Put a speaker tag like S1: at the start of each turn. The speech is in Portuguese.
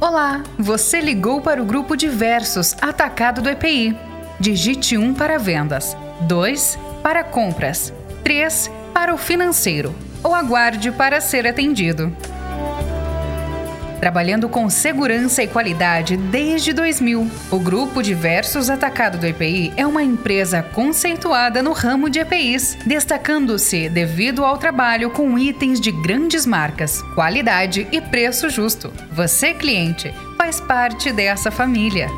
S1: Olá, você ligou para o grupo Diversos Atacado do EPI. Digite 1 para vendas, 2 para compras, 3 para o financeiro ou aguarde para ser atendido. Trabalhando com segurança e qualidade desde 2000, o Grupo Diversos Atacado do EPI é uma empresa conceituada no ramo de EPIs, destacando-se devido ao trabalho com itens de grandes marcas, qualidade e preço justo. Você, cliente, faz parte dessa família.